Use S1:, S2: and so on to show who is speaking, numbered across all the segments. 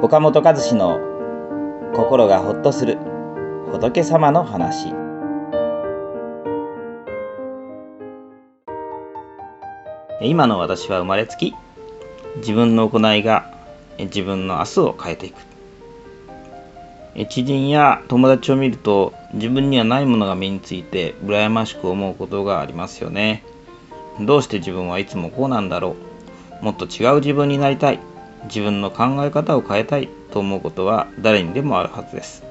S1: 岡本和志の心がほっとする仏様の話。今の私は生まれつき自分の行いが自分の明日を変えていく。知人や友達を見ると自分にはないものが身について羨ましく思うことがありますよね。どうして自分はいつもこうなんだろう？もっと違う自分になりたい。自分の考え方を変えたいと思うことは誰にでもあるはずです。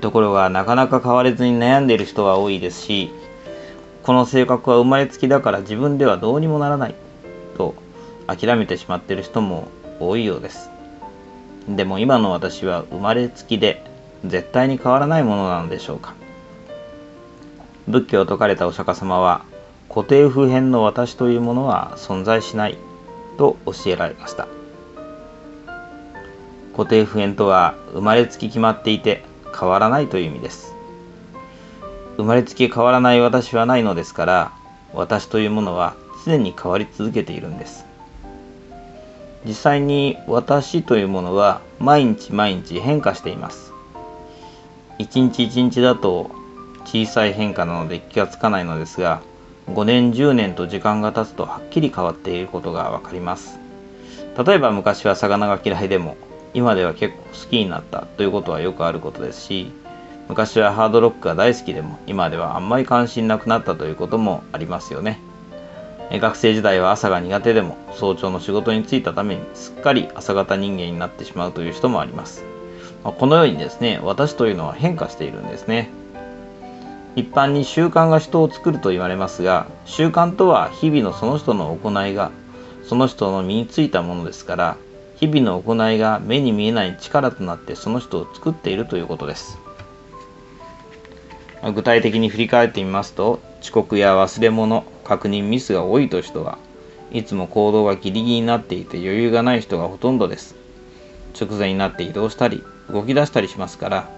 S1: ところがなかなか変われずに悩んでいる人は多いですしこの性格は生まれつきだから自分ではどうにもならないと諦めてしまっている人も多いようです。でも今の私は生まれつきで絶対に変わらないものなのでしょうか。仏教を説かれたお釈迦様は固定普遍の私というものは存在しないと教えられました。固定普遍とは生まれつき決まっていて変わらないという意味です。生まれつき変わらない私はないのですから私というものは常に変わり続けているんです。実際に私というものは毎日毎日変化しています。一日一日だと小さい変化なので気がつかないのですが5年10年と時間が経つとはっきり変わっていることがわかります。例えば昔は魚が嫌いでも今では結構好きになったということはよくあることですし昔はハードロックが大好きでも今ではあんまり関心なくなったということもありますよね学生時代は朝が苦手でも早朝の仕事に就いたためにすっかり朝方人間になってしまうという人もあります。このようにですね、私というのは変化しているんですね。一般に習慣が人を作ると言われますが、習慣とは日々のその人の行いがその人の身についたものですから、日々の行いが目に見えない力となってその人を作っているということです。具体的に振り返ってみますと、遅刻や忘れ物、確認ミスが多いという人はいつも行動がギリギリになっていて余裕がない人がほとんどです。直前になって移動したり動き出したりしますから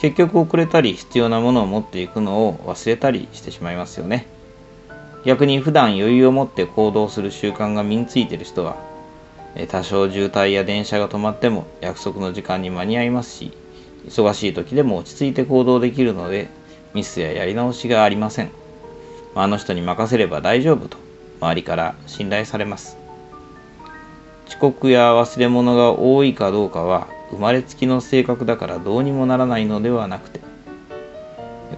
S1: 結局遅れたり必要なものを持っていくのを忘れたりしてしまいますよね。逆に普段余裕を持って行動する習慣が身についている人は多少渋滞や電車が止まっても約束の時間に間に合いますし忙しい時でも落ち着いて行動できるのでミスややり直しがありません。あの人に任せれば大丈夫と周りから信頼されます。遅刻や忘れ物が多いかどうかは生まれつきの性格だからどうにもならないのではなくて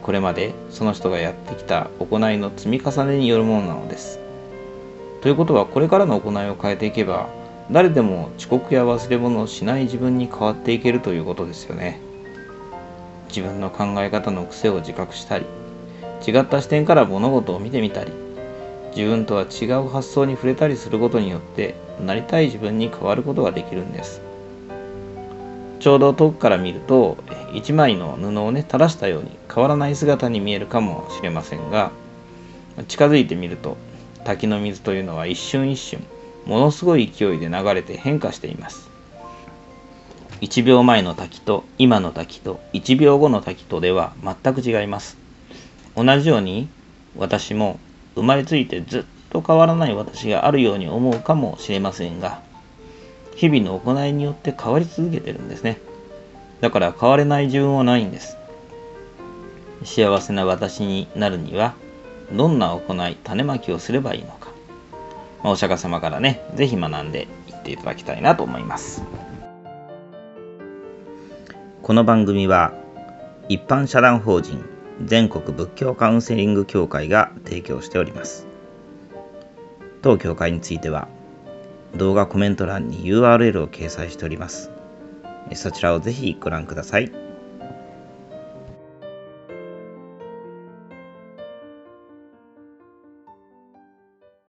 S1: これまでその人がやってきた行いの積み重ねによるものなのです。ということはこれからの行いを変えていけば誰でも遅刻や忘れ物をしない自分に変わっていけるということですよね。自分の考え方の癖を自覚したり違った視点から物事を見てみたり自分とは違う発想に触れたりすることによってなりたい自分に変わることができるんですちょうど遠くから見ると一枚の布をね垂らしたように変わらない姿に見えるかもしれませんが近づいてみると滝の水というのは一瞬一瞬ものすごい勢いで流れて変化しています。1秒前の滝と今の滝と1秒後の滝とでは全く違います。同じように私も生まれついてずっと変わらない私があるように思うかもしれませんが日々の行いによって変わり続けてるんですね。だから変われない自分はないんです。幸せな私になるにはどんな行い種まきをすればいいのか、まあ、お釈迦様からね是非学んでいっていただきたいなと思いますこの番組は一般社団法人全国仏教カウンセリング協会が提供しております。当協会については動画コメント欄に URL を掲載しております。そちらをぜひご覧ください。